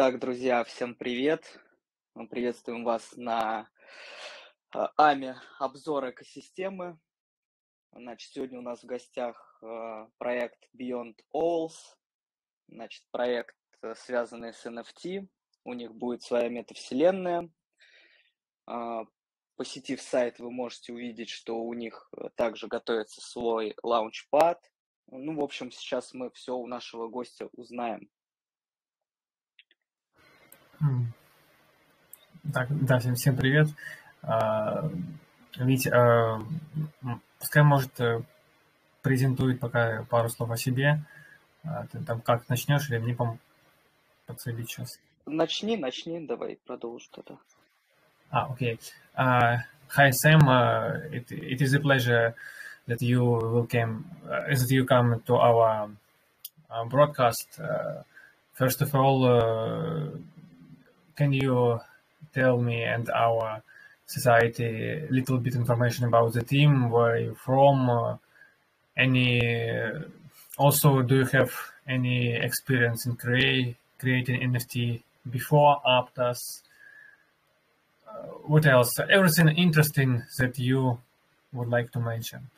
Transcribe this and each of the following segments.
Итак, друзья, всем привет. Мы приветствуем вас на а, АМИ обзор экосистемы. Значит, сегодня у нас в гостях а, проект Beyond Owls, значит, проект, э, связанный с NFT. У них будет своя метавселенная. А, посетив сайт, вы можете увидеть, что у них э, также готовится свой лаунчпад. Ну, в общем, сейчас мы все у нашего гостя узнаем. Так, да, всем, всем привет. А, Ведь а, пускай, может, э, презентует пока пару слов о себе. А, ты там как начнешь или мне пом подсобить сейчас? Начни, начни, давай продолжу тогда. Ah, okay. Uh, hi, Sam. Uh, it, it is a pleasure that you will come, uh, that you come to our uh, broadcast. First of all, can you tell me and our society a little bit information about the team, where you from, uh, any, also do you have any experience in creating NFT before, Aptos? Uh, what else? Everything interesting that you would like to mention?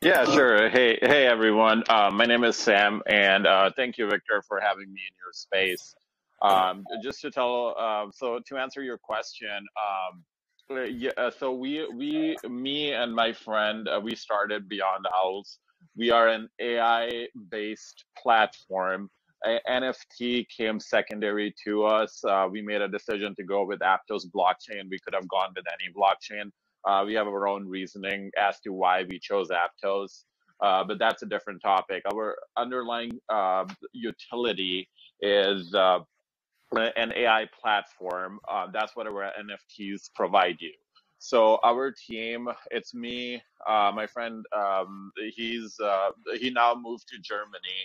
Yeah, sure. Hey, hey, everyone. Uh, my name is Sam, and uh, thank you, Victor, for having me in your space. Um, just to tell, uh, so to answer your question, um, uh, yeah, uh, so we, we, me and my friend, uh, we started Beyond Owls. We are an AI-based platform. A- NFT came secondary to us. Uh, we made a decision to go with Aptos blockchain. We could have gone with any blockchain. Uh, we have our own reasoning as to why we chose Aptos. Uh, but that's a different topic. Our underlying uh, utility is uh, an AI platform. Uh, that's what our NFTs provide you. So our team, it's me, uh, my friend. Um, he's uh, he now moved to Germany,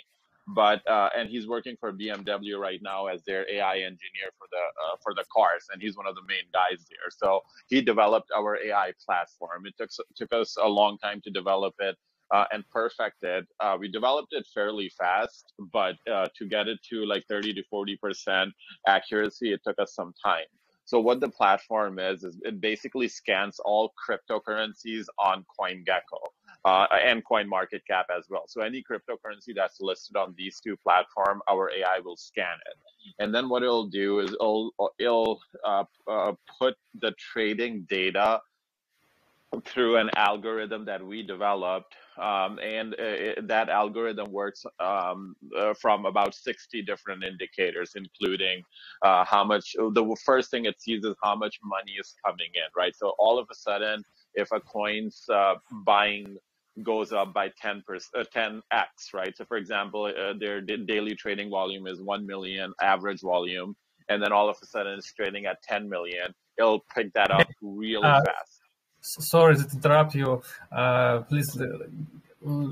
but uh, and he's working for BMW right now as their AI engineer for the uh, for the cars, and he's one of the main guys there. So he developed our AI platform. It took took us a long time to develop it uh, and perfect it. Uh, we developed it fairly fast, but uh, to get it to like 30 to 40% accuracy, it took us some time. So what the platform is, is it basically scans all cryptocurrencies on CoinGecko uh, and CoinMarketCap as well. So any cryptocurrency that's listed on these two platforms, our AI will scan it. And then what it'll do is it'll, it'll uh, uh, put the trading data through an algorithm that we developed um, and uh, it, that algorithm works um, uh, from about 60 different indicators including uh, how much the first thing it sees is how much money is coming in right? So all of a sudden if a coin's uh, buying goes up by 10 percent 10x right? So for example uh, their daily trading volume is 1 million average volume and then all of a sudden it's trading at 10 million it'll pick that up really Uh, fast sorry to interrupt you. Uh, please uh,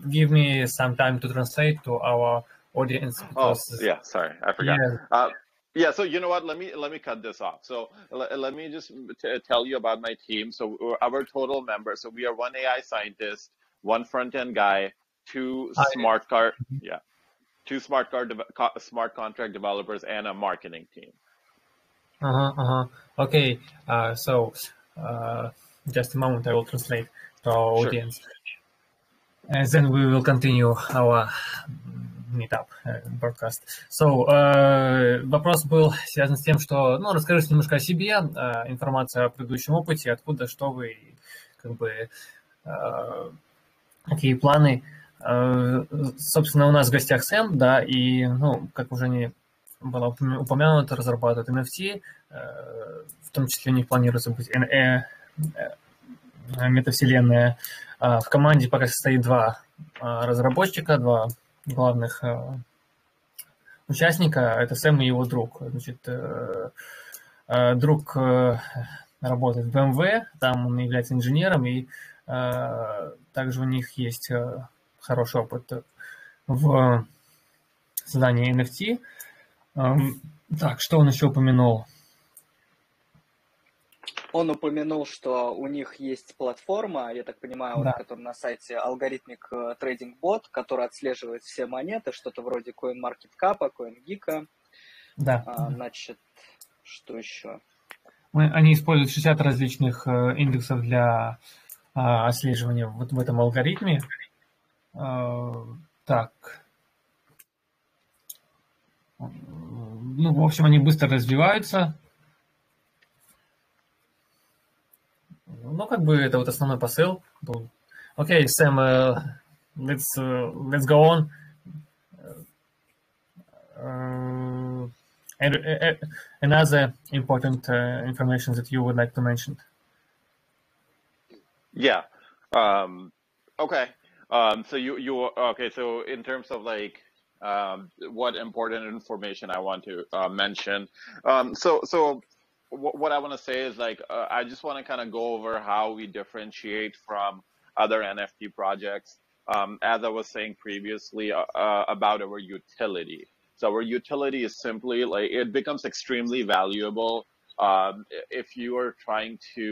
give me some time to translate to our audience Oh, yeah, sorry, I forgot. yeah, Uh, yeah, so you know what? Let me let me cut this off. So let, me just t- tell you about my team. So uh, our total members. So we are one AI scientist, one front end guy, two I, smart card, yeah, two smart card co- smart contract developers, and a marketing team. uh-huh, uh-huh. Okay, uh, so uh, just a moment, I will translate to our Sure. audience, and then we will continue our meetup э, broadcast. So, э, вопрос был связан с тем, что, ну, расскажите немножко о себе, э, информация о предыдущем опыте, откуда, что вы, как бы, э, какие планы. Э, Собственно, у нас в гостях Сэм, да, и, ну, как уже не было упомя- упомянуто, разрабатывают NFT, э, в том числе у них планируется быть э, метавселенная. А В команде пока состоит два а, разработчика, два главных э, участника. Это Сэм и его друг. Значит, э, э, друг э, работает в BMW, там он является инженером, и э, также у них есть э, хороший опыт в создании NFT. Эм, Так, что он еще упомянул? Он упомянул, что у них есть платформа, я так понимаю, Да. которая на сайте алгоритмик Trading Bot, который отслеживает все монеты, что-то вроде CoinMarketCap, CoinGeek. Да. А, значит, что еще? Мы, они используют 60 различных э, индексов для э, отслеживания вот в этом алгоритме. Э, так. Ну, в общем, они быстро развиваются. Ну, как бы это вот основной посыл был. Окей, Сэм, uh, let's, uh, let's go on. Uh, and, uh, another important uh, information that you would like to mention. Yeah. Um, okay. Um, so you you okay? So in terms of like um, what important information I want to uh, mention, um, so so w- what I want to say is like uh, I just want to kind of go over how we differentiate from other NFT projects. Um, as I was saying previously uh, uh, about our utility. So our utility is simply like it becomes extremely valuable um, if you are trying to